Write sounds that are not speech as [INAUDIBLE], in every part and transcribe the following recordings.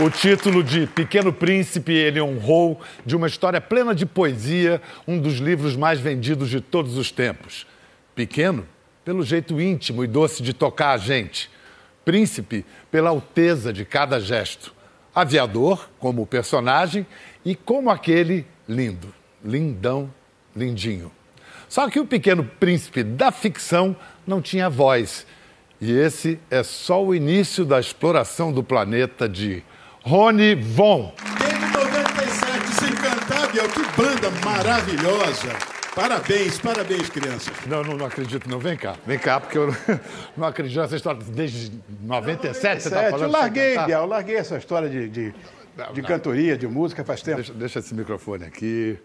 O título de Pequeno Príncipe ele honrou de uma história plena de poesia, um dos livros mais vendidos de todos os tempos. Pequeno, pelo jeito íntimo e doce de tocar a gente. Príncipe, pela alteza de cada gesto. Aviador, como personagem, e como aquele lindo, lindão, lindinho. Só que o Pequeno Príncipe da ficção não tinha voz. E esse é só o início da exploração do planeta de Rony Von. Desde 97, sem cantar, Biel, que banda maravilhosa. Parabéns, parabéns, crianças. Não, não, não acredito, não. Vem cá, vem cá, porque eu [LAUGHS] não acredito nessa história. Desde 97, você está falando? Eu larguei, Biel, eu larguei essa história de, de, de cantoria, de música faz tempo. Deixa, deixa esse microfone aqui.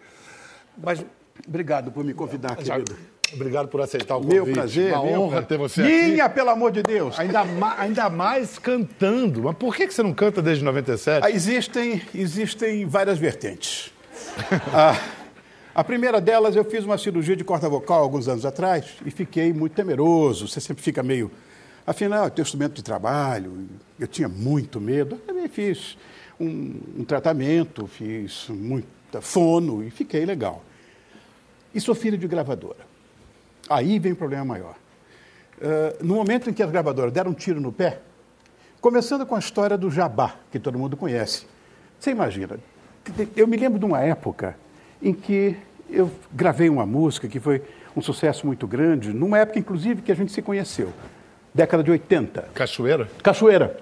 Mas obrigado por me convidar, querido. Obrigado por aceitar o convite. Meu prazer. Uma meu honra ter você Minha, aqui. pelo amor de Deus. Ainda, ma ainda mais cantando. Mas por que você não canta desde 97? Ah, Existem, existem várias vertentes. [LAUGHS] Ah, a primeira delas, eu fiz uma cirurgia de corta vocal alguns anos atrás e fiquei muito temeroso. Você sempre fica meio. Afinal, eu tenho instrumento de trabalho, eu tinha muito medo. Eu também fiz um, um tratamento, fiz muita fono e fiquei legal. E sou filho de gravadora. Aí vem o problema maior. Ah, no momento em que as gravadoras deram um tiro no pé, começando com a história do jabá, que todo mundo conhece. Você imagina, eu me lembro de uma época em que eu gravei uma música que foi um sucesso muito grande, numa época, inclusive, que a gente se conheceu, década de 80. Cachoeira? Cachoeira.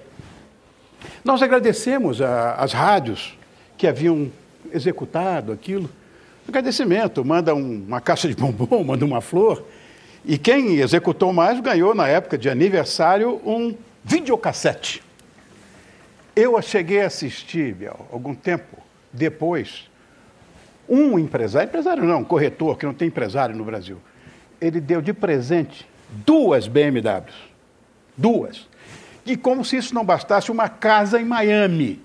Nós agradecemos as rádios que haviam executado aquilo. Agradecimento, manda um- uma caixa de bombom, [LAUGHS] manda uma flor. E quem executou mais ganhou, na época de aniversário, um videocassete. Eu cheguei a assistir, Biel, algum tempo depois, um empresário, empresário não, corretor, que não tem empresário no Brasil, ele deu de presente duas BMWs. Duas. E como se isso não bastasse, uma casa em Miami.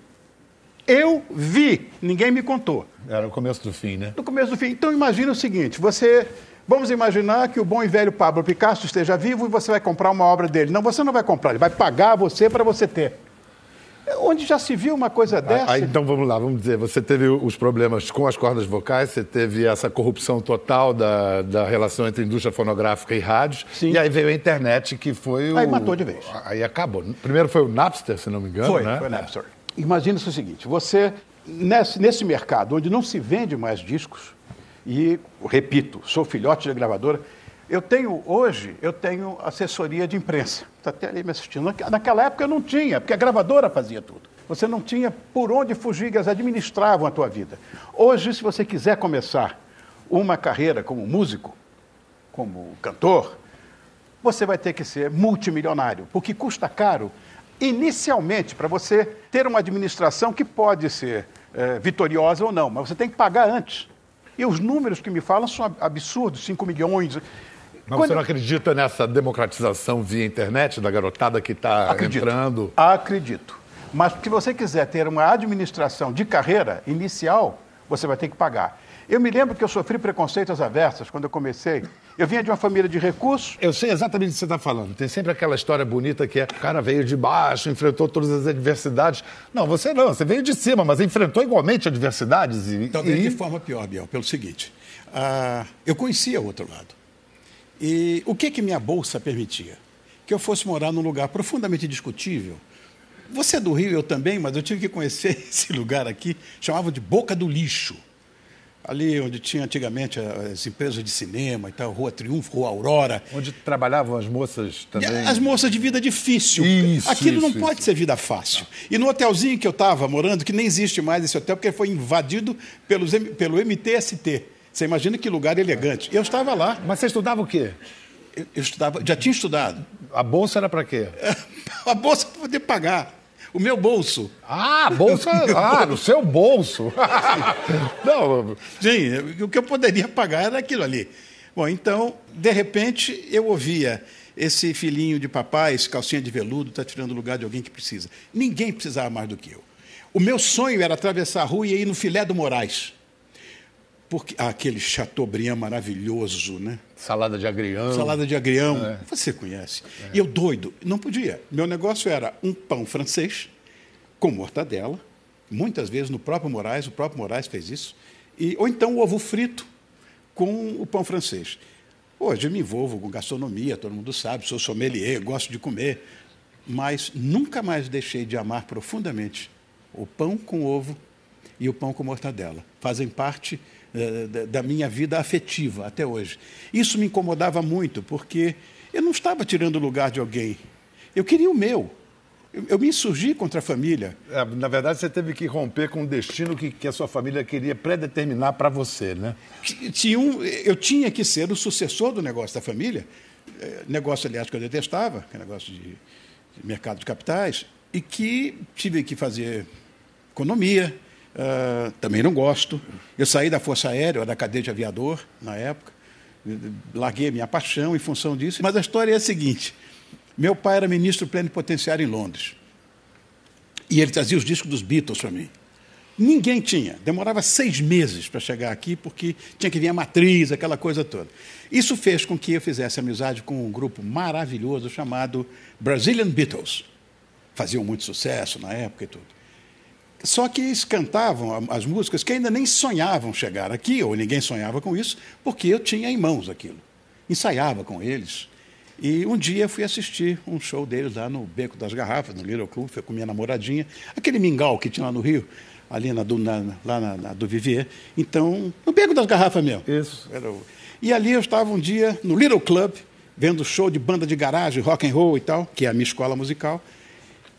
Eu vi, ninguém me contou. Era o começo do fim, né? No começo do fim. Então imagina o seguinte: você. Vamos imaginar que o bom e velho Pablo Picasso esteja vivo e você vai comprar uma obra dele. Não, você não vai comprar, ele vai pagar você para você ter. Onde já se viu uma coisa dessa? Aí, então vamos lá, vamos dizer, você teve os problemas com as cordas vocais, você teve essa corrupção total da, da relação entre indústria fonográfica e rádios, Sim. e aí veio a internet que foi o... Aí matou de vez. Aí acabou. Primeiro foi o Napster, se não me engano, Foi, né? foi Napster. Imagina o seguinte: você, nesse, nesse mercado onde não se vende mais discos, e, repito, sou filhote de gravadora, eu tenho, hoje, eu tenho assessoria de imprensa. Está até ali me assistindo. Naque- Naquela época eu não tinha, porque a gravadora fazia tudo. Você não tinha por onde fugir, elas administravam a tua vida. Hoje, se você quiser começar uma carreira como músico, como cantor, você vai ter que ser multimilionário, porque custa caro, inicialmente, para você ter uma administração que pode ser eh, vitoriosa ou não, mas você tem que pagar antes. E os números que me falam são ab- absurdos, 5 milhões. Mas Quando- você não acredita nessa democratização via internet, da garotada que está entrando? Acredito. Mas se você quiser ter uma administração de carreira inicial, você vai ter que pagar. Eu me lembro que eu sofri preconceitos avessas quando eu comecei. Eu vinha de uma família de recursos, Eu sei exatamente o que você está falando. Tem sempre aquela história bonita que é o cara veio de baixo, enfrentou todas as adversidades. Não, você não, você veio de cima, mas enfrentou igualmente adversidades. E, Talvez e... de forma pior, Biel, pelo seguinte. ah, eu conhecia o outro lado. E o que, que minha bolsa permitia? Que eu fosse morar num lugar profundamente discutível. Você é do Rio, eu também, mas eu tive que conhecer [LAUGHS] esse lugar aqui, chamavam de Boca do Lixo. Ali onde tinha antigamente as empresas de cinema e tal, Rua Triunfo, Rua Aurora. Onde trabalhavam as moças também. As moças de vida difícil. Isso, Aquilo não isso, pode isso. ser vida fácil. E no hotelzinho que eu estava morando, que nem existe mais esse hotel, porque foi invadido pelos, pelo MTST. Você imagina que lugar elegante. Eu estava lá. Mas você estudava o quê? Eu, eu estudava, já tinha estudado. A bolsa era para quê? [LAUGHS] A bolsa para poder pagar. O meu bolso. Ah, a bolsa. [LAUGHS] ah, no seu bolso. [LAUGHS] não, Sim, o que eu poderia pagar era aquilo ali. Bom, então, de repente, eu ouvia esse filhinho de papai, esse calcinha de veludo, está tirando o lugar de alguém que precisa. Ninguém precisava mais do que eu. O meu sonho era atravessar a rua e ir no filé do Moraes. Porque ah, aquele Chateaubriand maravilhoso, né? salada de agrião. Salada de agrião. Você conhece. E eu doido, não podia. Meu negócio era um pão francês com mortadela, muitas vezes no próprio Moraes, o próprio Moraes fez isso, e, ou então o ovo frito com o pão francês. Hoje eu me envolvo com gastronomia, todo mundo sabe, sou sommelier, gosto de comer, mas nunca mais deixei de amar profundamente o pão com ovo e o pão com mortadela. Fazem parte da minha vida afetiva até hoje. Isso me incomodava muito, porque eu não estava tirando o lugar de alguém. Eu queria o meu. Eu, me insurgi contra a família. É, na verdade, você teve que romper com o destino que, que a sua família queria predeterminar para você, né? Tinha um, eu tinha que ser o sucessor do negócio da família. É, negócio, aliás, que eu detestava, que é negócio de mercado de capitais, e que tive que fazer economia, uh, também não gosto. Eu saí da Força Aérea, da cadeia de aviador, na época, larguei a minha paixão em função disso. Mas a história é a seguinte: meu pai era ministro plenipotenciário em Londres. E ele trazia os discos dos Beatles para mim. Ninguém tinha. Demorava seis meses para chegar aqui, porque tinha que vir a matriz, aquela coisa toda. Isso fez com que eu fizesse amizade com um grupo maravilhoso chamado Brazilian Beatles. Faziam muito sucesso na época e tudo. Só que eles cantavam as músicas que ainda nem sonhavam chegar aqui, ou ninguém sonhava com isso, porque eu tinha em mãos aquilo. Ensaiava com eles, e um dia fui assistir um show deles lá no Beco das Garrafas, no Little Club, foi com minha namoradinha, aquele mingau que tinha lá no Rio, ali na, do, na, lá na, na, do Vivier. Então, no Beco das Garrafas mesmo. Isso. O... E ali eu estava um dia no Little Club, vendo show de banda de garagem, rock and roll e tal, que é a minha escola musical.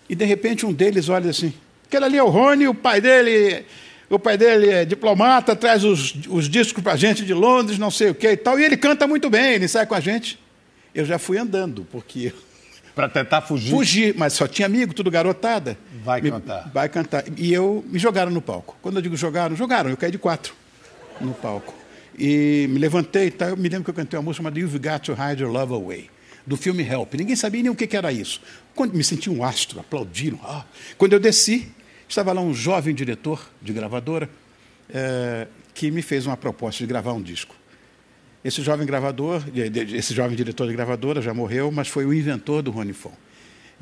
E de repente um deles olha assim, aquele ali é o Rony, o pai dele, o pai dele é diplomata, traz os, os discos para a gente de Londres, não sei o que e tal, e ele canta muito bem, ele sai com a gente eu já fui andando, porque. [LAUGHS] Para tentar fugir? Fugir, mas só tinha amigo, tudo garotada. Vai me, cantar. Vai cantar. E eu me jogaram no palco. Quando eu digo jogaram, jogaram, eu caí de quatro no palco. E me levantei, tá, eu me lembro que eu cantei uma música chamada You've Got to Hide Your Love Away, do filme Help. Ninguém sabia nem o que, que era isso. Quando me senti um astro, aplaudiram. Ah. Quando eu desci, estava lá um jovem diretor de gravadora é, que me fez uma proposta de gravar um disco. Esse jovem gravador, esse jovem diretor de gravadora já morreu, mas foi o inventor do Rony Fon.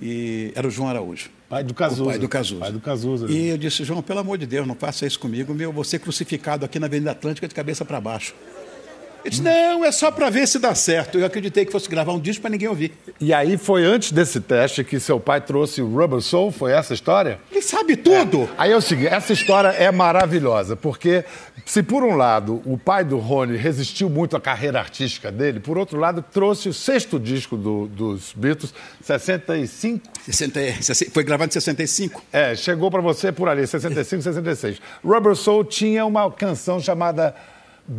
E era o João Araújo. Pai do Cazuza. Pai do Cazuza. Pai do Cazuza. E eu disse, João, pelo amor de Deus, não faça isso comigo, meu, vou ser crucificado aqui na Avenida Atlântica de cabeça para baixo. Ele disse, não, é só para ver se dá certo. Eu acreditei que fosse gravar um disco para ninguém ouvir. E aí foi antes desse teste que seu pai trouxe o Rubber Soul? Foi essa história? Ele sabe tudo! É. Aí é o seguinte, essa história é maravilhosa, porque se por um lado o pai do Rony resistiu muito à carreira artística dele, por outro lado trouxe o sexto disco do, dos Beatles, 65? 60, foi gravado em 65. É, chegou para você por ali, 65, 66. Rubber Soul tinha uma canção chamada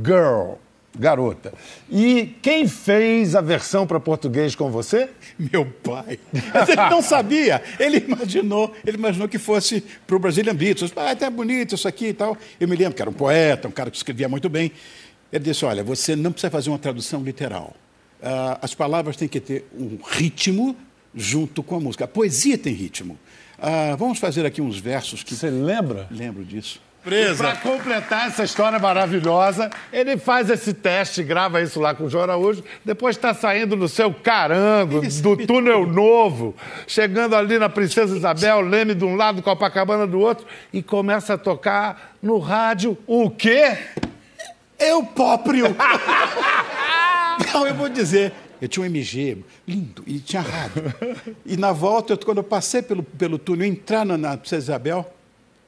Girl garota. E quem fez a versão para português com você? Meu pai. Mas ele não sabia. Ele imaginou, ele imaginou que fosse para o Brazilian Beatles. Ah, até bonito isso aqui e tal. Eu me lembro que era um poeta, um cara que escrevia muito bem. Ele disse: Olha, você não precisa fazer uma tradução literal. Uh, as palavras têm que ter um ritmo junto com a música. A poesia tem ritmo. Uh, vamos fazer aqui uns versos que. Você lembra? Lembro disso surpresa. Para completar essa história maravilhosa, ele faz esse teste, grava isso lá com o João Araújo, depois está saindo no seu carango, do túnel novo, chegando ali na Princesa Isabel, Leme de um lado, Copacabana do outro, e começa a tocar no rádio o quê? Eu próprio. [LAUGHS] Não, eu vou dizer. Eu tinha um MG lindo e tinha rádio. E na volta, eu, quando eu passei pelo, pelo túnel, entrar na, na Princesa Isabel,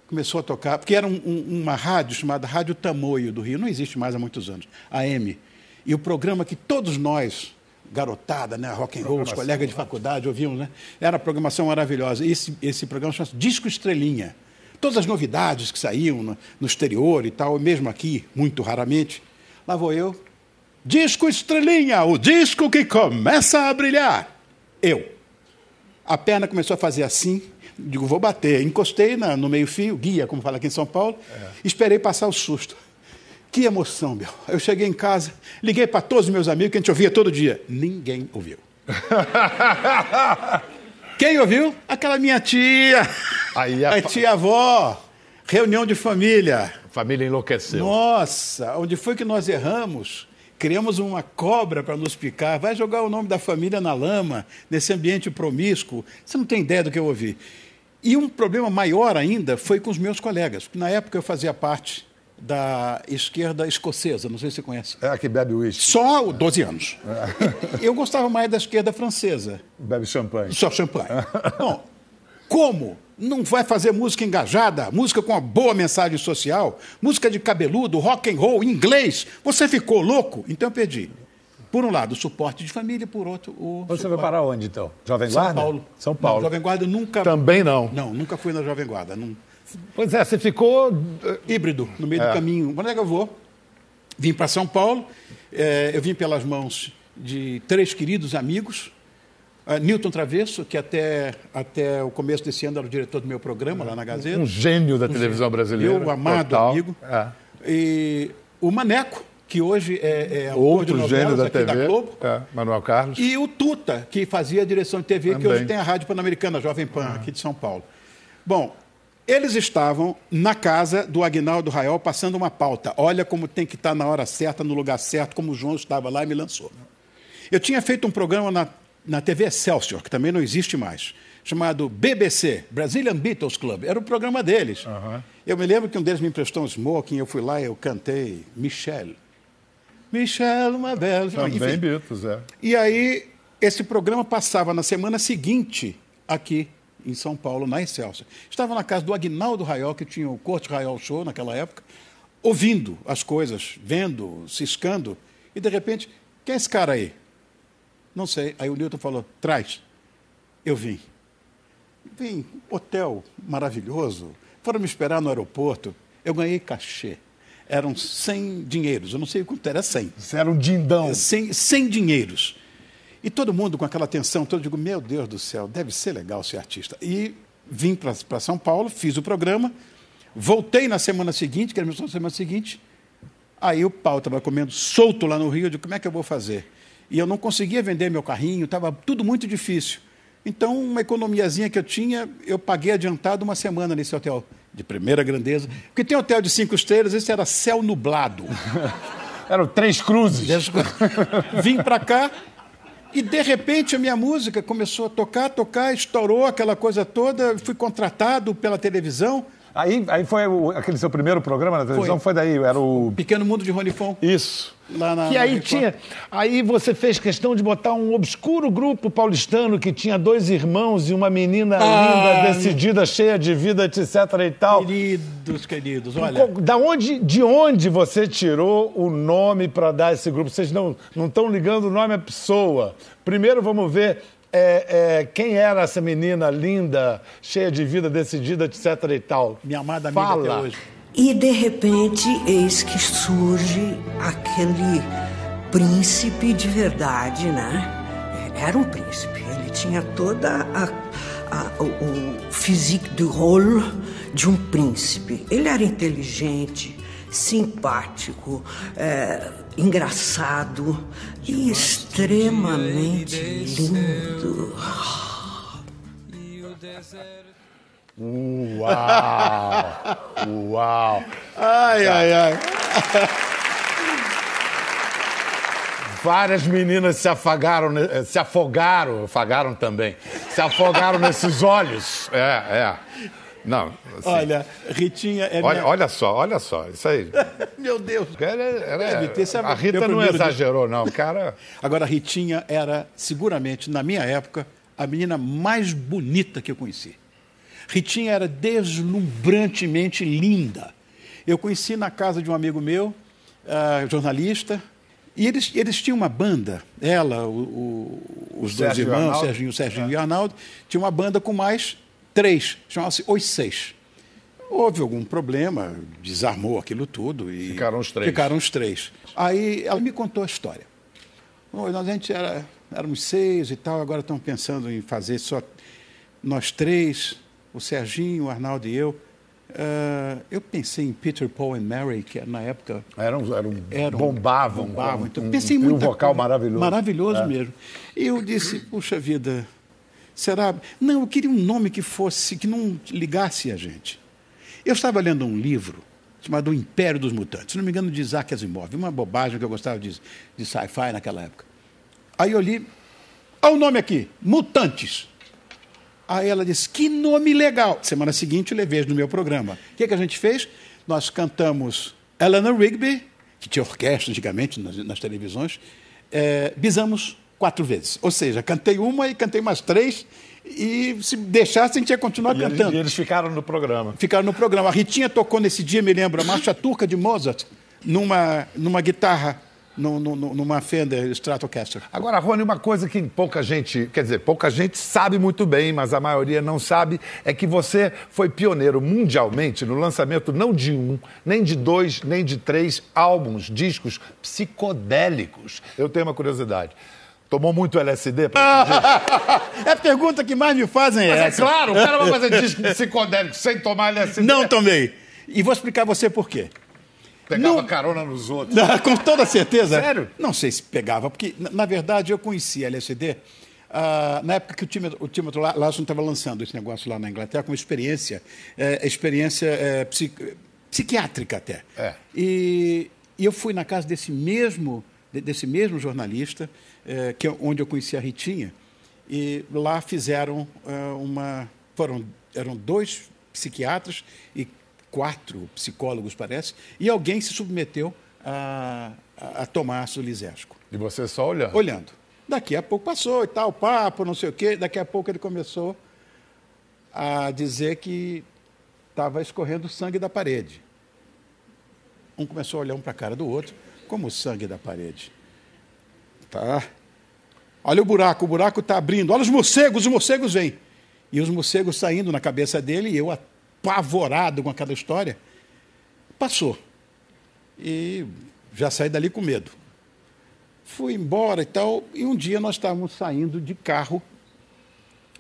começou a tocar, porque era um, um, uma rádio chamada Rádio Tamoio do Rio, não existe mais há muitos anos, a M. E o programa que todos nós, garotada, né, rock and roll, os colegas de faculdade ouvíamos, né, era a programação maravilhosa. Esse, esse programa chama-se Disco Estrelinha. Todas as novidades que saíam no, no exterior e tal, mesmo aqui, muito raramente, lá vou eu. Disco Estrelinha, o disco que começa a brilhar. Eu. A perna começou a fazer assim, Digo, vou bater. Encostei na, no meio-fio, guia, como fala aqui em São Paulo, é. esperei passar o susto. Que emoção, meu. Eu cheguei em casa, liguei para todos os meus amigos, que a gente ouvia todo dia. Ninguém ouviu. [LAUGHS] Quem ouviu? Aquela minha tia. Aí a... a tia-avó. Reunião de família. A família enlouqueceu. Nossa, onde foi que nós erramos? criamos uma cobra para nos picar, vai jogar o nome da família na lama, nesse ambiente promíscuo. Você não tem ideia do que eu ouvi. E um problema maior ainda foi com os meus colegas, porque na época eu fazia parte da esquerda escocesa, não sei se você conhece. É a que bebe uísque. Só 12 anos. Eu gostava mais da esquerda francesa. Bebe champanhe. Só champanhe. Bom, como não vai fazer música engajada, música com uma boa mensagem social, música de cabeludo, rock and roll, inglês? Você ficou louco? Então eu perdi. Por um lado, o suporte de família, por outro, o. Você suporte... vai para onde, então? Jovem São Guarda? Paulo. São Paulo. Não, Jovem Guarda nunca. Também não. Não, nunca fui na Jovem Guarda. Não... Pois é, você ficou. eh, Híbrido, no meio do caminho. Onde é que eu vou? Vim para São Paulo, eh, eu vim pelas mãos de três queridos amigos. Ah, Newton Travesso, que até, até o começo desse ano era o diretor do meu programa lá na Gazeta. Um gênio da televisão brasileira. Meu amado total. amigo. É. E o Maneco, que hoje é, é Outro gênio da TV. da Globo. É, Manuel Carlos. E o Tuta, que fazia a direção de TV, que Também. hoje tem a Rádio Pan-Americana, Jovem Pan, aqui de São Paulo. Bom, eles estavam na casa do Agnaldo Raiol passando uma pauta. Olha como tem que estar na hora certa, no lugar certo, como o João estava lá e me lançou. Eu tinha feito um programa na, na TV Excelsior, que também não existe mais, chamado BBC, Brazilian Beatles Club. Era o programa deles. Eu me lembro que um deles me emprestou um smoking, eu fui lá e eu cantei Michelle. Michelle, uma bela. Também Enfim. Beatles, é. E aí, esse programa passava na semana seguinte aqui em São Paulo, na Excelsior. Estava na casa do Agnaldo Raiol, que tinha o Corte Raiol Show naquela época, ouvindo as coisas, vendo, ciscando, e de repente, quem é esse cara aí? Não sei. Aí o Newton falou: traz. Eu vim. Vim, hotel maravilhoso. Foram me esperar no aeroporto. Eu ganhei cachê. Eram 100 dinheiros. Eu não sei quanto era 100. Você era um dindão. 100, 100 dinheiros. E todo mundo com aquela atenção toda, eu digo, meu Deus do céu, deve ser legal ser artista. E vim para São Paulo, fiz o programa, voltei na semana seguinte, que era a semana seguinte, aí o pau estava comendo solto lá no Rio, eu digo, como é que eu vou fazer? E eu não conseguia vender meu carrinho, estava tudo muito difícil. Então, uma economiazinha que eu tinha, eu paguei adiantado uma semana nesse hotel de primeira grandeza. Porque tem hotel de cinco estrelas, esse era céu nublado. [LAUGHS] Eram três cruzes. Vim para cá e, de repente, a minha música começou a tocar, tocar, estourou aquela coisa toda. Fui contratado pela televisão. Aí, aí foi o- aquele seu primeiro programa na televisão? Foi, daí, era o... Pequeno Mundo de Ronifon. Isso. Lá na- que na aí Record. tinha. Aí você fez questão de botar um obscuro grupo paulistano que tinha dois irmãos e uma menina Ah, linda, decidida, cheia de vida, etc. e tal. Queridos, queridos, olha. Da onde, de onde você tirou o nome para dar esse grupo? Vocês não estão ligando o nome à pessoa. Primeiro vamos ver é, é, quem era essa menina linda, cheia de vida, decidida, etc. e tal. Minha amada amiga Fala. até hoje. E de repente, eis que surge aquele príncipe de verdade, né? Era um príncipe. Ele tinha toda a, a- o, o physique de rôle de um príncipe. Ele era inteligente, simpático, é, engraçado e extremamente lindo. Uau! Uau! Ai, ai, ai. Várias meninas se afagaram, eh, se afogaram, afagaram também, se afogaram [LAUGHS] nesses olhos. É, é. Não, assim, Olha, Ritinha é olha, minha... olha só, olha só, isso aí. [LAUGHS] Meu Deus. Era- era- a Rita não exagerou, não. O cara. [LAUGHS] Agora, a Ritinha era, seguramente, na minha época, a menina mais bonita que eu conheci. Ritinha era deslumbrantemente linda. Eu conheci na casa de um amigo meu, ah, jornalista, e eles, eles tinham uma banda, ela, o- o- os dois Sérgio irmãos, Arnaldo? Serginho, Serginho e Arnaldo, tinha uma banda com mais três, chamava-se Os Seis. Houve algum problema, desarmou aquilo tudo e. Ficaram os três. Ficaram os três. Aí ela me contou a história. Nós a gente era, éramos seis e tal, agora estamos pensando em fazer só nós três, o Serginho, o Arnaldo e eu. Ah, eu pensei em Peter, Paul and Mary, que na época Eram, eram, eram bombavam. bombavam. um- Então, um- pensei e um muita vocal coisa. maravilhoso. Maravilhoso É. mesmo. E eu disse, puxa vida, será? Não, eu queria um nome que fosse, que não ligasse a gente. Eu estava lendo um livro chamado O Império dos Mutantes, se não me engano, de Isaac Asimov, uma bobagem que eu gostava de, de sci-fi naquela época. Aí eu li, olha o nome aqui, Mutantes. Aí ela disse, que nome legal. Semana seguinte, eu levei no meu programa. O que, que a gente fez? Nós cantamos Eleanor Rigby, que tinha orquestra antigamente nas, nas televisões, é, bisamos quatro vezes. Ou seja, cantei uma e cantei mais três, e se deixasse, a gente ia continuar e cantando. Eles, e eles ficaram no programa. Ficaram no programa. A Ritinha tocou nesse dia, me lembro, a Marcha Turca de Mozart, numa, numa guitarra no, no, numa Fender Stratocaster. Agora, Rony, uma coisa que pouca gente, quer dizer, pouca gente sabe muito bem, mas a maioria não sabe, é que você foi pioneiro mundialmente no lançamento não de um, nem de dois, nem de três álbuns, discos psicodélicos. Eu tenho uma curiosidade. Tomou muito LSD pra [LAUGHS] É a pergunta que mais me fazem é Mas essa. É claro, o cara vai fazer disco psicodélico sem tomar LSD. Não tomei. E vou explicar você por quê. Pegava não... carona nos outros. Com toda certeza. Sério? Não sei se pegava, porque, na, na verdade, eu conheci LSD uh, na época que o time, o time Larson estava lançando esse negócio lá na Inglaterra com experiência, é, experiência é, psiquiátrica até. É. E, e, eu fui na casa desse mesmo, desse mesmo jornalista, é, que, onde eu conheci a Ritinha, e lá fizeram uma. Foram, eram dois psiquiatras e quatro psicólogos, parece, e alguém se submeteu a, a, a tomar Lisésco. E você só olhando? Olhando. Daqui a pouco passou e tal, papo, não sei o quê. Daqui a pouco ele começou a dizer que estava escorrendo sangue da parede. Um começou a olhar um para a cara do outro, como o sangue da parede. Tá. Olha o buraco, o buraco está abrindo. Olha os morcegos, os morcegos vêm. E os morcegos saindo na cabeça dele, e eu apavorado com aquela história. Passou. E já saí dali com medo. Fui embora e tal, e um dia nós estávamos saindo de carro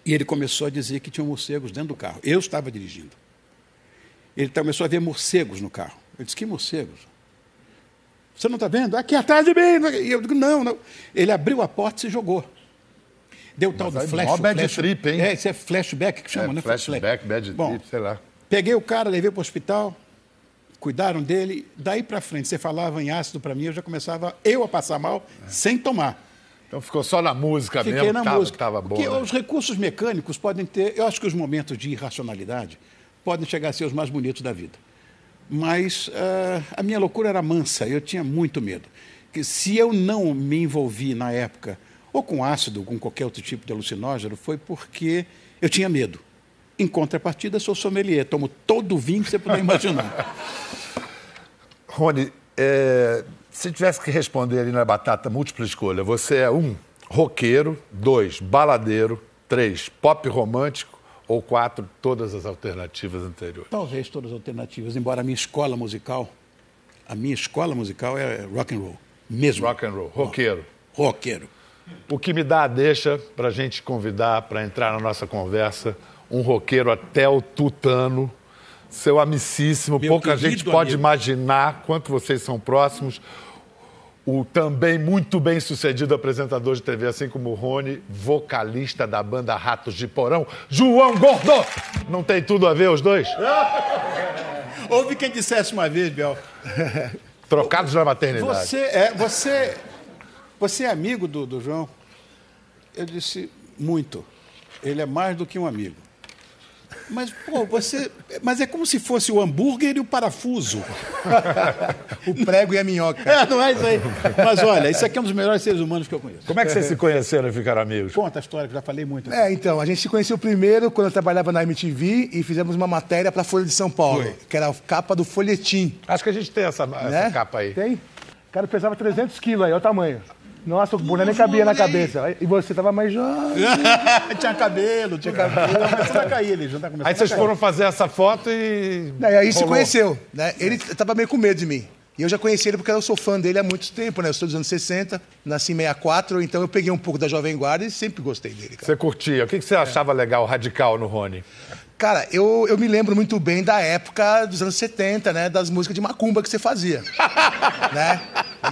e ele começou a dizer que tinha morcegos dentro do carro. Eu estava dirigindo. Ele começou a ver morcegos no carro. Eu disse: Que morcegos? Você não está vendo? Aqui atrás de mim. E eu digo: Não, não. Ele abriu a porta e se jogou. Deu tal do flash. Mó bad flash, trip, hein? É, isso é flashback que chama, é, né? Flashback, bad Bom, trip, sei lá. Peguei o cara, levei para o hospital, cuidaram dele. Daí para frente, você falava em ácido para mim, eu já começava eu a passar mal é. sem tomar. Então ficou só na música Fiquei mesmo, na tava, música. Tava bom, Porque né? os recursos mecânicos podem ter, eu acho que os momentos de irracionalidade podem chegar a ser os mais bonitos da vida. Mas uh, a minha loucura era mansa, eu tinha muito medo. Que se eu não me envolvi na época, ou com ácido, ou com qualquer outro tipo de alucinógeno, foi porque eu tinha medo. Em contrapartida, sou sommelier, tomo todo o vinho que você puder imaginar. [LAUGHS] Rony, é, se tivesse que responder ali na batata múltipla escolha, você é um, roqueiro, dois, baladeiro, três, pop romântico ou quatro, todas as alternativas anteriores? Talvez todas as alternativas, embora a minha escola musical, a minha escola musical é rock and roll, mesmo. Rock and roll, roqueiro. Roqueiro. O que me dá a deixa para a gente convidar para entrar na nossa conversa um roqueiro até o tutano, seu amicíssimo, Meu pouca gente pode amigo. imaginar quanto vocês são próximos. O também muito bem sucedido apresentador de TV, assim como o Rony, vocalista da banda Ratos de Porão, João Gordo! Não tem tudo a ver os dois? [LAUGHS] Houve quem dissesse uma vez, Bel. [LAUGHS] Trocados na maternidade. Você é, você, você é amigo do, do João? Eu disse, muito. Ele é mais do que um amigo. Mas, pô, você. Mas é como se fosse o hambúrguer e o parafuso. [LAUGHS] o prego e a minhoca. É, não é isso aí. Mas olha, isso aqui é um dos melhores seres humanos que eu conheço. Como é que vocês se conheceram e ficaram amigos? Conta a história, que eu já falei muito. Aqui. É, então, a gente se conheceu primeiro quando eu trabalhava na MTV e fizemos uma matéria para a Folha de São Paulo, Foi. que era a capa do folhetim. Acho que a gente tem essa, essa né? capa aí. Tem? O cara pesava 300 quilos aí, olha o tamanho. Nossa, o boné nem cabia na cabeça. E você tava mais jovem. [LAUGHS] tinha cabelo, tinha cabelo. Começando a cair ele, já tá começando Aí vocês foram fazer essa foto e. Não, e aí se rolou. conheceu, né? Ele tava meio com medo de mim. E eu já conheci ele porque eu sou fã dele há muito tempo, né? Eu sou dos anos 60, nasci em 64, então eu peguei um pouco da Jovem Guarda e sempre gostei dele, cara. Você curtia. O que que você achava legal, radical no Rony? Cara, eu, eu me lembro muito bem da época dos anos 70, né? Das músicas de macumba que você fazia. [LAUGHS] né?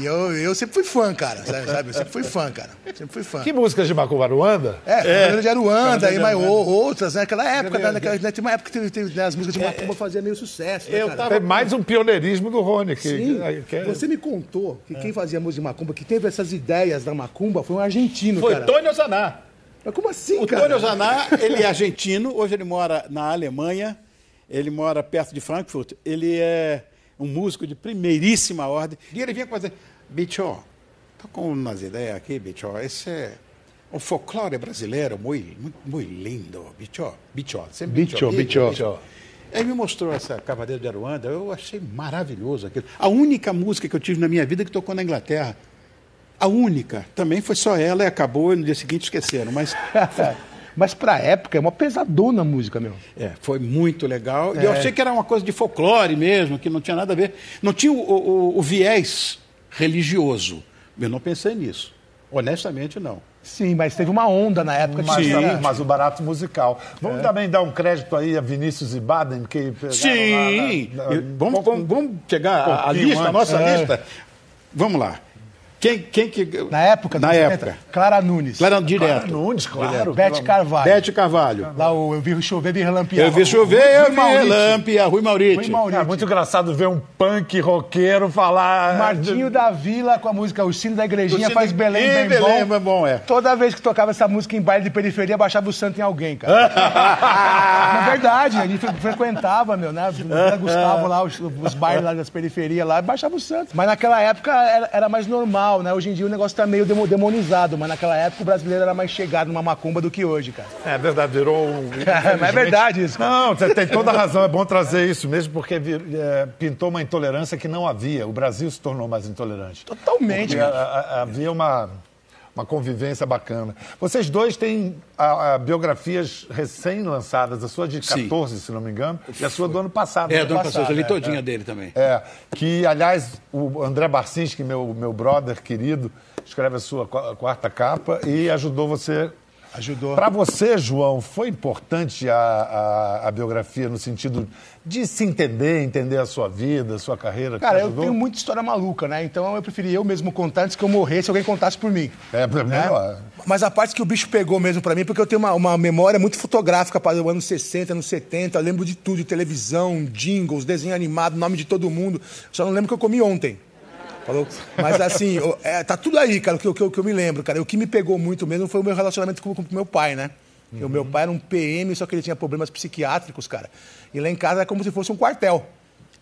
E eu, eu sempre fui fã, cara. Sabe? Eu sempre fui fã, cara. Sempre fui fã. Que músicas de Macumba Ruanda? É, é. de Aruanda e mais outras, né? Naquela época, né? Naquela, né? Tem uma época que teve, teve, né? as músicas de macumba faziam meio sucesso. Né, Eu cara? tava- mais um pioneirismo do Rony. Que, Sim. que é- Você me contou que quem fazia música de macumba, que teve essas ideias da macumba, foi um argentino, Foi cara. Tony Ozaná. Mas como assim, O cara? Tônio Zaná, ele é argentino, hoje ele mora na Alemanha, ele mora perto de Frankfurt. Ele é um músico de primeiríssima ordem. E ele vinha fazer, bicho, tô com umas ideias aqui, bicho, esse é o folclore brasileiro, muito, muito, muito lindo, bicho, bicho, sempre Bicho, bicho. Aí me mostrou essa Cavaleiro de Aruanda, eu achei maravilhoso aquilo. A única música que eu tive na minha vida que tocou na Inglaterra. A única. Também foi só ela e acabou e no dia seguinte esqueceram. Mas [LAUGHS] Mas pra época é uma pesadona a música, meu. é, foi muito legal. E eu achei que era uma coisa de folclore mesmo, que não tinha nada a ver. Não tinha o, o- o viés religioso. Eu não pensei nisso. Honestamente, não. Sim, mas teve uma onda na época de Mas, Sim. mas o barato musical. Vamos também dar um crédito aí a Vinícius e Baden, que Sim! lá, né, vamos, vamos, vamos chegar à- lista, a nossa É. lista. Vamos lá. Quem, quem que. Na época, Na época. 70, Clara Nunes. Clara direto. Nunes, claro. Bete Carvalho. Bete Carvalho. Lá o Eu Vi Chover, Vi Relampiar. Eu vi chover, eu Rui vi Maurício. relâmpia, Rui Mauriti. Rui Maurício. Cara, muito engraçado ver um punk roqueiro falar. Martinho da Vila com a música O Sino da Igrejinha Sino- faz Belém bem Belém bom. é bom, é. Toda vez que tocava essa música em baile de periferia, baixava o santo em alguém, cara. [LAUGHS] Na verdade, a gente fre- frequentava, meu, né? O Gustavo lá, os, os bailes lá das periferias lá, baixava o santo. Mas naquela época era, era mais normal, né? Hoje em dia o negócio tá meio demo- demonizado, mas naquela época o brasileiro era mais chegado numa macumba do que hoje, cara. É verdade, virou um. [LAUGHS] Mas é verdade isso. Não, você tem toda a razão, é bom trazer isso mesmo, porque é, pintou uma intolerância que não havia. O Brasil se tornou mais intolerante. Totalmente, Porque a- a- havia uma, uma convivência bacana. Vocês dois têm a- a biografias recém-lançadas, a sua de Sim. 14, se não me engano, e a sua do ano passado. É, né? Dona Pastor, eu li é, todinha dele também. É, que, aliás, o André Barcinski, meu, meu brother querido, escreve a sua qua- quarta capa e ajudou você. Ajudou. Para você, João, foi importante a, a, a biografia no sentido de se entender, entender a sua vida, a sua carreira? Cara, eu tenho muita história maluca, né? Então eu preferi eu mesmo contar antes que eu morresse, alguém contasse por mim. É, pra mim, né? ó, Mas a parte que o bicho pegou mesmo pra mim, porque eu tenho uma, uma memória muito fotográfica para os anos 60, anos 70, eu lembro de tudo, televisão, jingles, desenho animado, nome de todo mundo. Só não lembro que eu comi ontem. Falou? Mas assim, eu- é, tá tudo aí, cara, o que, eu- que que eu me lembro, cara. O que me pegou muito mesmo foi o meu relacionamento com, com o meu pai, né? O meu pai era um PM, só que ele tinha problemas psiquiátricos, cara. E lá em casa era como se fosse um quartel.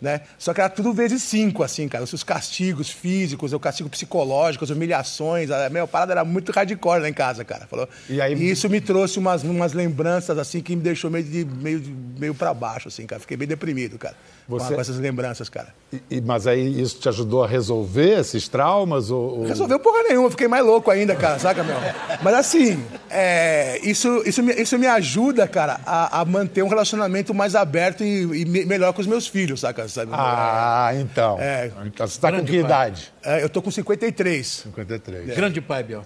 Né? Só que era tudo vezes cinco, assim, cara. Os castigos físicos, o castigo psicológico, as humilhações. A minha parada era muito hardcore lá em casa, cara. Falou? E aí- isso me trouxe umas, umas lembranças, assim, que me deixou meio, de, meio, meio pra baixo, assim, cara. Fiquei bem deprimido, cara. com- Você- Com essas lembranças, cara. e- e- mas aí isso te ajudou a resolver esses traumas? Ou, ou- Resolveu porra nenhuma, fiquei mais louco ainda, cara, saca, meu? Mas assim, é, isso, isso, me, isso me ajuda, cara, a, a manter um relacionamento mais aberto e, e me- melhor com os meus filhos, saca? Sabe? Ah, então. É. Então você está com que idade? É, eu tô com 53. 53. Grande pai, Biel.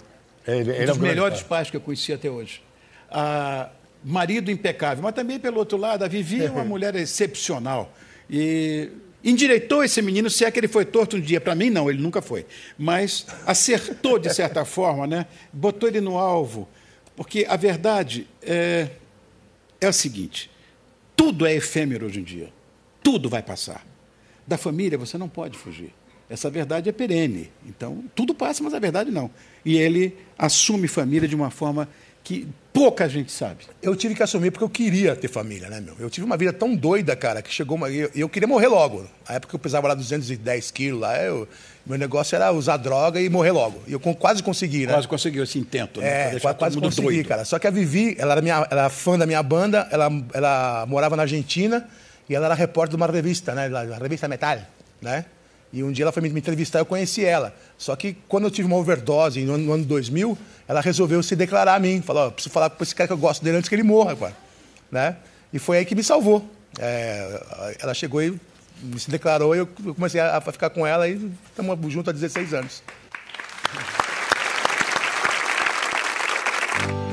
Ele, ele Um é dos um grande melhores pai. pais que eu conheci até hoje. Ah, marido impecável, mas também, pelo outro lado, a Vivi é uma [LAUGHS] mulher excepcional. E endireitou esse menino, se é que ele foi torto um dia. Para mim, não, ele nunca foi. Mas acertou, de certa [LAUGHS] forma, né? botou ele no alvo. Porque a verdade é, é o seguinte: tudo é efêmero hoje em dia. Tudo vai passar. Da família você não pode fugir. Essa verdade é perene. Então, tudo passa, mas a verdade não. E ele assume família de uma forma que pouca gente sabe. Eu tive que assumir porque eu queria ter família, né, meu? Eu tive uma vida tão doida, cara, que chegou uma. Eu, eu queria morrer logo. Na época eu pesava lá 210 quilos, lá eu, meu negócio era usar droga e morrer logo. E eu quase consegui, né? Quase conseguiu esse intento. né? É, quase, quase consegui, doido. cara. Só que a Vivi, ela era, minha, ela era fã da minha banda, ela, ela morava na Argentina e ela era repórter de uma revista, né? A revista Metal, né? E um dia ela foi me entrevistar, eu conheci ela. Só que quando eu tive uma overdose no ano, no ano 2000, ela resolveu se declarar a mim. Falou, ó, preciso falar com esse cara que eu gosto dele antes que ele morra, cara. Né? E foi aí que me salvou. É, ela chegou e se declarou e eu comecei a, a ficar com ela e estamos juntos há 16 anos.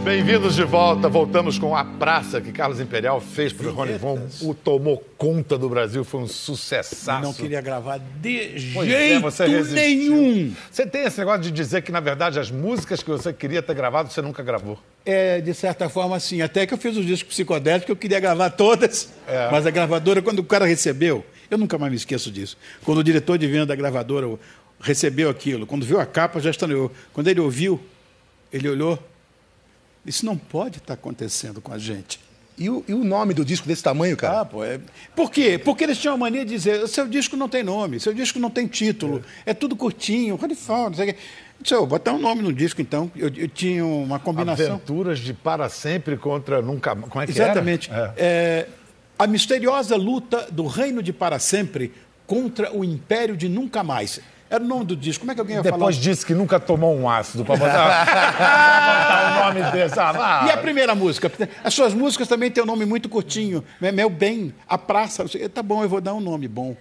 Bem-vindos de volta. Voltamos com a praça que Carlos Imperial fez para o Rony Von. O tomou conta do Brasil, foi um sucessaço. Não queria gravar de Pois é, jeito você resistiu. nenhum. Você tem esse negócio de dizer que, na verdade, as músicas que você queria ter gravado, você nunca gravou. É, de certa forma, sim. Até que eu fiz os discos psicodélicos, eu queria gravar todas. Mas a gravadora, quando o cara recebeu, eu nunca mais me esqueço disso. Quando o diretor de venda da gravadora recebeu aquilo, quando viu a capa, já estranhou. Quando ele ouviu, ele olhou Isso não pode estar acontecendo com a gente. E o, e o nome do disco desse tamanho, cara? Ah, pô, é... Por quê? Porque eles tinham a mania de dizer: seu disco não tem nome, seu disco não tem título, é, é tudo curtinho, Radical, não sei o quê. Disse, eu botar um nome no disco, então. Eu, eu, tinha uma combinação. Aventuras de para sempre contra nunca. Como é que Exatamente. era? É. É, a misteriosa luta do reino de para sempre contra o império de nunca mais. Era o nome do disco. Como é que alguém ia Depois falar? Depois disse que nunca tomou um ácido para botar, [LAUGHS] botar o nome desse. Ah, e a primeira música? As suas músicas também têm um nome muito curtinho. Meu bem, a praça. Tá bom, eu vou dar um nome bom.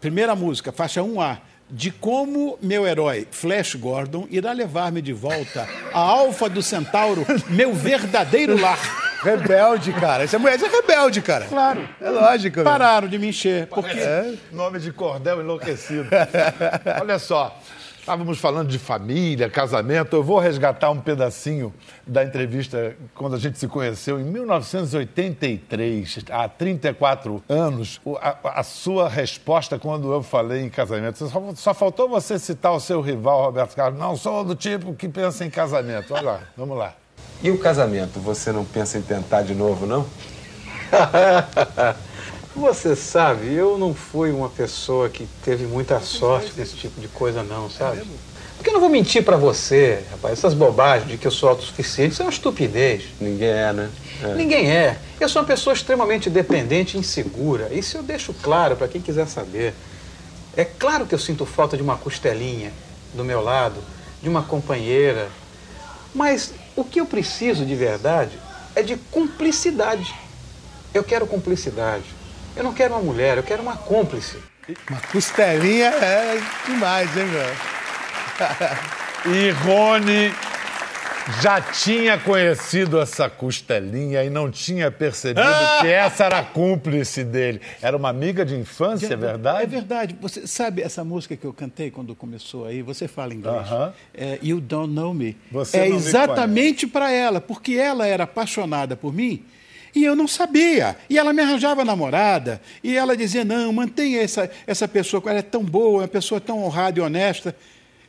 Primeira música, faixa 1A de como meu herói, Flash Gordon, irá levar-me de volta à Alfa do Centauro, meu verdadeiro lar. Rebelde, cara. Essa mulher é rebelde, cara. Claro. É lógico. Pararam de me encher. Porque... É, nome de cordel enlouquecido. [LAUGHS] Olha só. Estávamos falando de família, casamento. Eu vou resgatar um pedacinho da entrevista quando a gente se conheceu em 1983, há 34 anos. A, a sua resposta quando eu falei em casamento. Só, só, faltou você citar o seu rival, Roberto Carlos. Não sou do tipo que pensa em casamento. Olha lá, vamos lá. E o casamento? Você não pensa em tentar de novo, não? [LAUGHS] Você sabe, eu não fui uma pessoa que teve muita sorte nesse tipo de coisa, não, sabe? Porque eu não vou mentir para você, rapaz. Essas bobagens de que eu sou autossuficiente, isso é uma estupidez. Ninguém é, né? É. Ninguém é. Eu sou uma pessoa extremamente dependente e insegura. Isso eu deixo claro para quem quiser saber. É claro que eu sinto falta de uma costelinha do meu lado, de uma companheira. Mas o que eu preciso de verdade é de cumplicidade. Eu quero cumplicidade. Eu não quero uma mulher, eu quero uma cúmplice. Uma costelinha é demais, hein, meu? e Rony já tinha conhecido essa costelinha e não tinha percebido ah! que [LAUGHS] essa era a cúmplice dele. Era uma amiga de infância, é verdade? É verdade. Você sabe essa música que eu cantei quando começou aí? Você fala inglês. Uh -huh. é, you Don't Know Me. Você é exatamente para ela, porque ela era apaixonada por mim e eu não sabia. E ela me arranjava namorada. E ela dizia: não, mantenha essa, essa pessoa, ela é tão boa, uma pessoa tão honrada e honesta.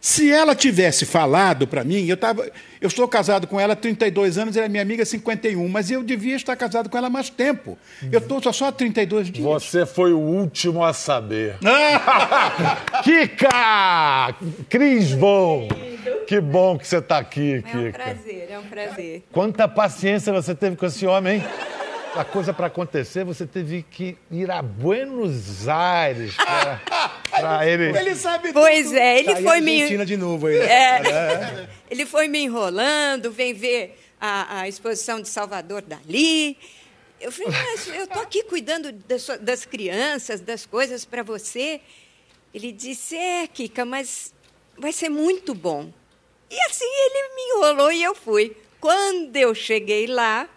Se ela tivesse falado para mim, eu, tava, eu estou casado com ela há 32 anos, ela é minha amiga há 51, mas eu devia estar casado com ela há mais tempo. Eu estou só, só há 32 dias. Você foi o último a saber. [LAUGHS] Kika! Cris Von! Que bom que você está aqui, Kika. É um prazer, é um prazer. Quanta paciência você teve com esse homem, hein? A coisa para acontecer, você teve que ir a Buenos Aires para ele. Ele sabe Pois tudo. é, ele Tá foi me. Argentina de novo aí. É. Ele foi me enrolando, vem ver a, a exposição de Salvador Dali. Eu falei, mas eu estou aqui cuidando das, das crianças, das coisas para você. Ele disse, é, Kika, mas vai ser muito bom. E assim ele me enrolou e eu fui. Quando eu cheguei lá,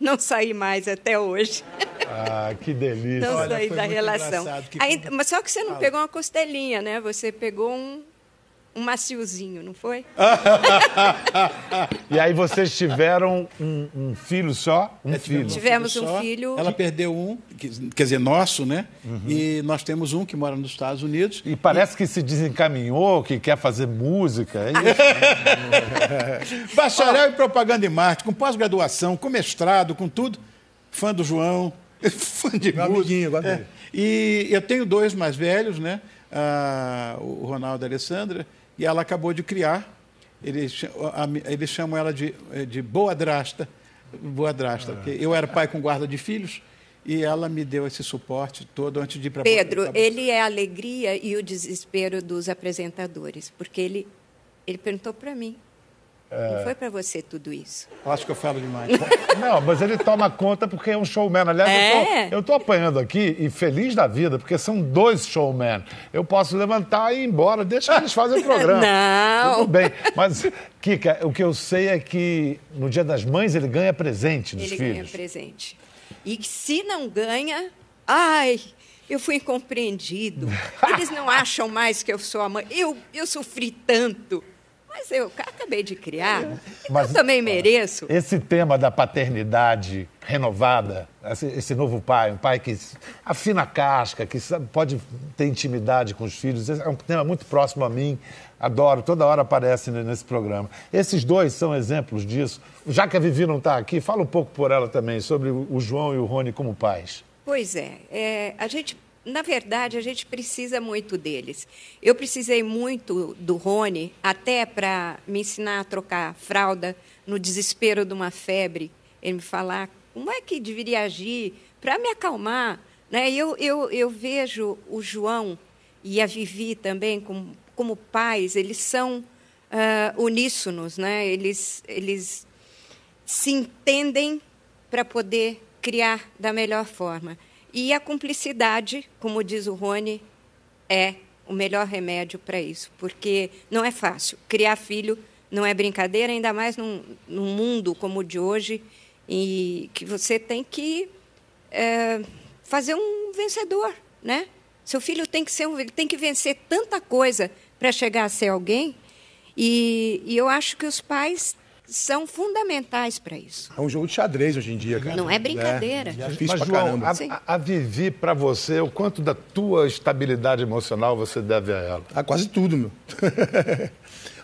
não saí mais até hoje. Ah, que delícia. Não Olha, saí foi da relação. quando- mas só que você não pegou uma costelinha, né? Você pegou um, um maciozinho, não foi? [LAUGHS] E aí vocês tiveram um, um filho só? Um filho. Tivemos um só. filho. Ela perdeu um, que- quer dizer, nosso, né? E nós temos um que mora nos Estados Unidos. E parece que se desencaminhou, que quer fazer música. É isso? [LAUGHS] Bacharel em propaganda e marketing, com pós-graduação, com mestrado, com tudo. Fã do João, [LAUGHS] fã de Meu música. É. E eu tenho dois mais velhos, né? Ah, o Ronaldo e a Alessandra, e ela acabou de criar. Eles, chamam ela de, de boa drasta. Boa drasta, Ah. porque eu era pai com guarda de filhos e ela me deu esse suporte todo antes de ir para Pedro, ele é a alegria e o desespero dos apresentadores, porque ele, ele perguntou para mim. Não foi para você tudo isso. Acho que eu falo demais. [LAUGHS] Não, mas ele toma conta porque é um showman. Aliás, É. eu, tô, eu tô apanhando aqui e feliz da vida, porque são dois showmen. Eu posso levantar e ir embora, deixa eles [LAUGHS] fazerem o programa. Não. Tudo bem. Mas, Kika, o que eu sei é que no Dia das Mães ele ganha presente dos Ele filhos. ganha presente. E se não ganha, ai, eu fui incompreendido. [LAUGHS] Eles não acham mais que eu sou a mãe. Eu, eu sofri tanto. Mas eu acabei de criar, mas, eu também mereço. Esse tema da paternidade renovada, esse, esse, novo pai, um pai que afina a casca, que pode ter intimidade com os filhos, é um tema muito próximo a mim. Adoro, toda hora aparece nesse programa. Esses dois são exemplos disso. Já que a Vivi não está aqui, fala um pouco por ela também sobre o João e o Rony como pais. Pois é, é a gente na verdade, a gente precisa muito deles. Eu precisei muito do Rony, até para me ensinar a trocar fralda no desespero de uma febre. Ele me falar como é que deveria agir para me acalmar. Né? Eu, eu, eu vejo o João e a Vivi também como, como pais, eles são uh, uníssonos, né? eles, eles se entendem para poder criar da melhor forma. E a cumplicidade, como diz o Rony, é o melhor remédio para isso, porque não é fácil. Criar filho não é brincadeira, ainda mais num, num mundo como o de hoje, e que você tem que é, fazer um vencedor, né? Seu filho tem que ser um, ele tem que vencer tanta coisa para chegar a ser alguém. E, e eu acho que os pais são fundamentais para isso. É um jogo de xadrez hoje em dia, cara. Não é brincadeira. É, é difícil Mas, pra João, caramba. A, a Vivi, para você, o quanto da tua estabilidade emocional você deve a ela? Ah, quase tudo, meu. [LAUGHS]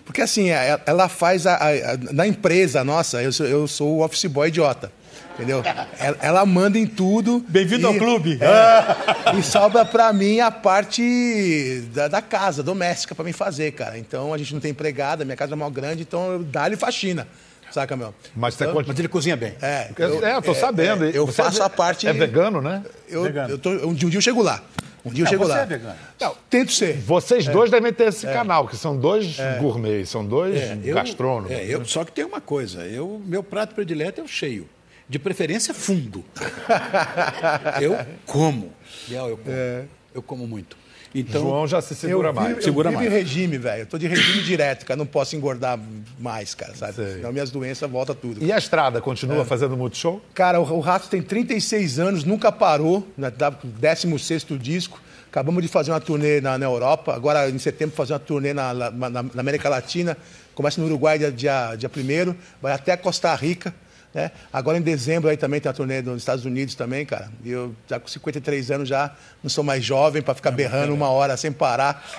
Porque assim, é, ela faz a, a, a, na empresa nossa, eu sou, eu sou o office boy idiota. Entendeu? Ela, ela manda em tudo. Bem-vindo ao clube. É, e sobra para mim a parte da, da casa, doméstica, para mim fazer, cara. Então a gente não tem empregada, minha casa é mal grande, então eu dá-lhe faxina. Saca, meu? Mas, então, mas ele cozinha bem. É, eu, é, eu tô é, sabendo. É, eu você faço é, a parte. É vegano, né? Eu, vegano. Eu tô, um, dia eu chego lá. Um dia eu chego você lá. é vegano? Não, tento ser. Vocês é. dois devem ter esse é. canal, que são dois é. gourmets, são dois é, gastrônomos. É, eu, só que tem uma coisa, eu, meu prato predileto é o cheio. De preferência fundo. [LAUGHS] eu como. eu como. É. Eu como muito. Então, João já se segura eu mais. Vivo, segura eu vivo mais. regime, velho. Eu tô de regime direto, cara. Não posso engordar mais, cara, sabe? Sei. Senão minhas doenças voltam tudo. E a estrada continua é. fazendo multishow? Cara, o, o Rato tem 36 anos, nunca parou. Né? 16 disco. Acabamos de fazer uma turnê na, na, Europa. Agora, em setembro, fazer uma turnê na, na, na América Latina. Começa no Uruguai dia, dia, dia 1 vai até Costa Rica. Né? Agora em dezembro aí também tem a turnê nos Estados Unidos também, cara. E eu já com 53 anos já não sou mais jovem para ficar berrando uma hora sem parar. [LAUGHS]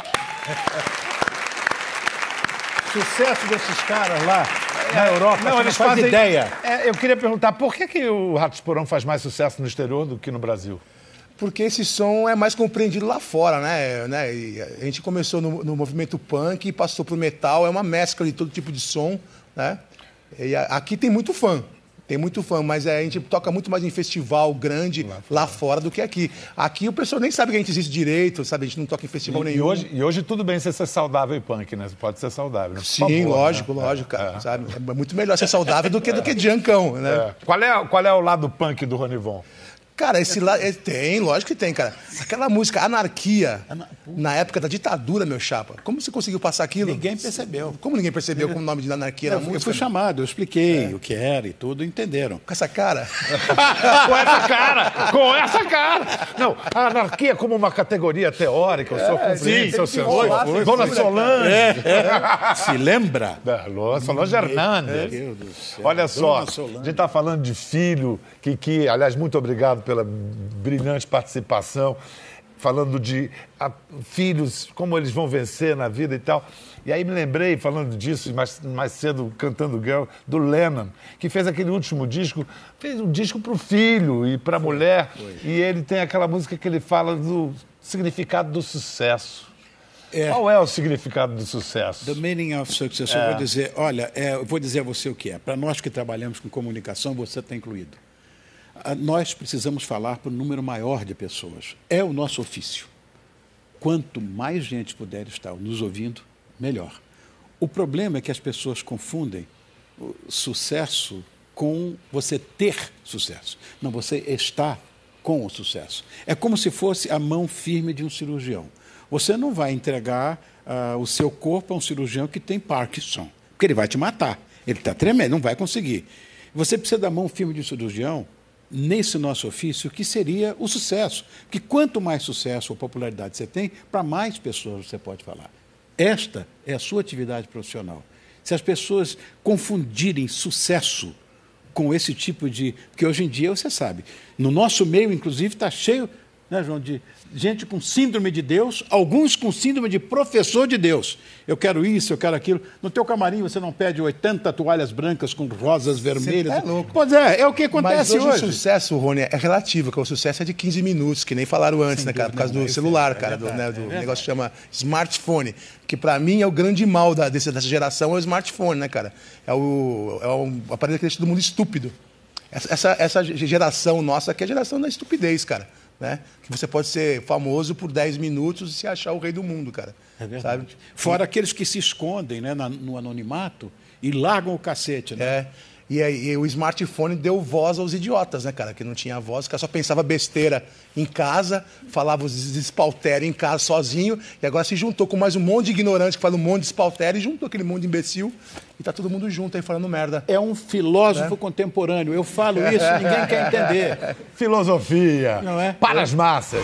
Sucesso desses caras lá na Europa, não, eles não fazem ideia. É, eu queria perguntar, por que, que o Ratos Porão faz mais sucesso no exterior do que no Brasil? Porque esse som é mais compreendido lá fora, né? né? E a gente começou no, no movimento punk e passou pro metal, é uma mescla de todo tipo de som, né? E aqui tem muito fã. Tem muito fã, mas é, a gente toca muito mais em festival grande lá fora. lá fora, do que aqui. Aqui o pessoal nem sabe que a gente existe direito, sabe? A gente não toca em festival e, nenhum. E hoje, e hoje tudo bem você ser saudável e punk, né? Você pode ser saudável. Né? Sim, favor, lógico, né? lógico, cara. É. Sabe? É muito melhor ser saudável do que, do que Jancão, né? É. Qual, é, qual é o lado punk do Ronivon? Cara, esse lá. Tem, lógico que tem, cara. Aquela música Anarquia, na época da ditadura, meu chapa. Como você conseguiu passar aquilo? Ninguém percebeu. Como ninguém percebeu como o nome de Anarquia na música? Eu fui chamado, eu expliquei é. o que era e tudo, entenderam. Com essa cara? [LAUGHS] com essa cara! Com essa cara! Não, a anarquia como uma categoria teórica, eu sou é, sim, seu senhor. Foi, foi, Dona Solange. É, é. [LAUGHS] Se lembra? É, Solange Hernandes. Olha só, a gente está falando de filho, que, que, aliás, muito obrigado pela brilhante participação, falando de a, filhos, como eles vão vencer na vida e tal. E aí me lembrei, falando disso, mais, mais cedo, cantando Girl, do Lennon, que fez aquele último disco, fez um disco para o filho e para a mulher. Foi. E ele tem aquela música que ele fala do significado do sucesso. É. Qual é o significado do sucesso? The meaning of success. É. Eu vou dizer, olha, é, eu vou dizer a você o que é. Para nós que trabalhamos com comunicação, você está incluído. Ah, nós precisamos falar para um número maior de pessoas. É o nosso ofício. Quanto mais gente puder estar nos ouvindo, melhor. O problema é que as pessoas confundem sucesso com você ter sucesso. Não, você está com o sucesso. É como se fosse a mão firme de um cirurgião. Você não vai entregar uh, o seu corpo a um cirurgião que tem Parkinson, porque ele vai te matar. Ele está tremendo, não vai conseguir. Você precisa da mão firme de um cirurgião nesse nosso ofício que seria o sucesso. Que quanto mais sucesso ou popularidade você tem, para mais pessoas você pode falar. Esta é a sua atividade profissional. se as pessoas confundirem sucesso com esse tipo de. Porque hoje em dia, você sabe, no nosso meio, inclusive, está cheio, né, João, de gente com síndrome de Deus, alguns com síndrome de professor de Deus. Eu quero isso, eu quero aquilo. No teu camarim você não pede 80 toalhas brancas com rosas vermelhas. é louco. Pois é, é o que acontece Mas hoje, hoje. o sucesso, Rony, é relativo, que o sucesso é de 15 minutos, que nem falaram antes, né, cara? Por causa do celular, cara, do, né, do negócio que chama smartphone. Que pra mim é o grande mal da, desse- dessa geração, é o smartphone, né, cara? É o, é o aparelho que deixa todo mundo estúpido. Essa, essa, essa geração nossa aqui é a geração da estupidez, cara. Né? Que você pode ser famoso por 10 minutos e se achar o rei do mundo, cara. É verdade. Sabe? Fora aqueles que se escondem né, na- no anonimato e largam o cacete. Né? É. E, aí, e o smartphone deu voz aos idiotas, né, cara? Que não tinha voz, que só pensava besteira em casa, falava os espaltério em casa sozinho, e agora se juntou com mais um monte de ignorante que fala um monte de espaltério e juntou aquele monte de imbecil, e tá todo mundo junto aí falando merda. É um filósofo contemporâneo. Eu falo isso, ninguém quer entender. [LAUGHS] Filosofia. Não é? Para as massas.